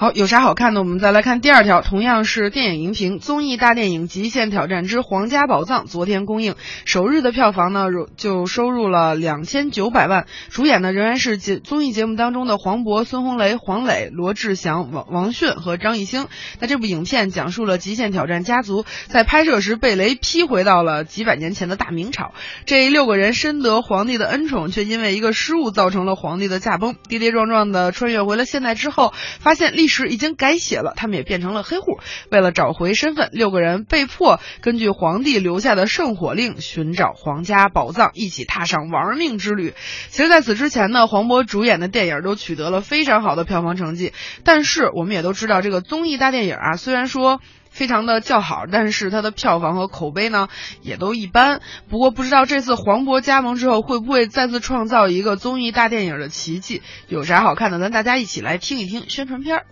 好，有啥好看的？我们再来看第二条，同样是电影荧屏综艺大电影《极限挑战之皇家宝藏》，昨天公映，首日的票房呢就收入了两千九百万。主演呢仍然是节综艺节目当中的黄渤、孙红雷、黄磊、罗志祥、王王迅和张艺兴。那这部影片讲述了极限挑战家族在拍摄时被雷劈回到了几百年前的大明朝，这六个人深得皇帝的恩宠，却因为一个失误造成了皇帝的驾崩，跌跌撞撞的穿越回了现代之后，发现历史已经改写了，他们也变成了黑户。为了找回身份，六个人被迫根据皇帝留下的圣火令寻找皇家宝藏，一起踏上玩命之旅。其实，在此之前呢，黄渤主演的电影都取得了非常好的票房成绩。但是，我们也都知道，这个综艺大电影啊，虽然说非常的叫好，但是它的票房和口碑呢，也都一般。不过，不知道这次黄渤加盟之后，会不会再次创造一个综艺大电影的奇迹？有啥好看的？咱大家一起来听一听宣传片儿。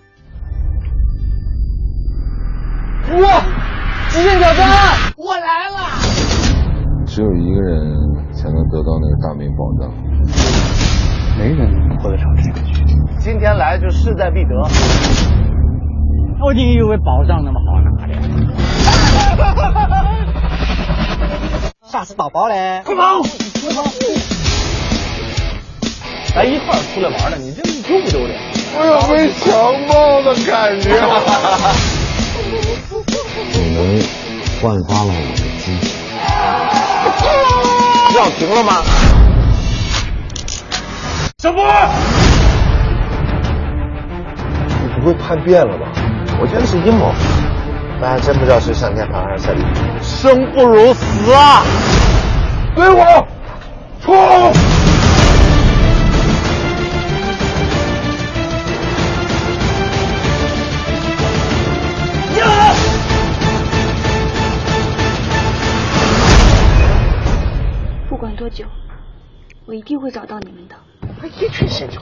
哇！极限挑战，我来了！只有一个人才能得到那个大明宝藏，没人能活得长这个局。今天来就势在必得。我你以为宝藏那么好拿的？吓死宝宝嘞！快跑！快跑！咱一块儿出来玩的，你这丢不丢脸？我有被强暴的感觉。你们焕发了我的激情。要停了吗？小波，你不会叛变了吧？我觉得是阴谋，那还真不知道是上天堂还是下地狱。生不如死啊！跟我冲！不管多久，我一定会找到你们的。一群先球。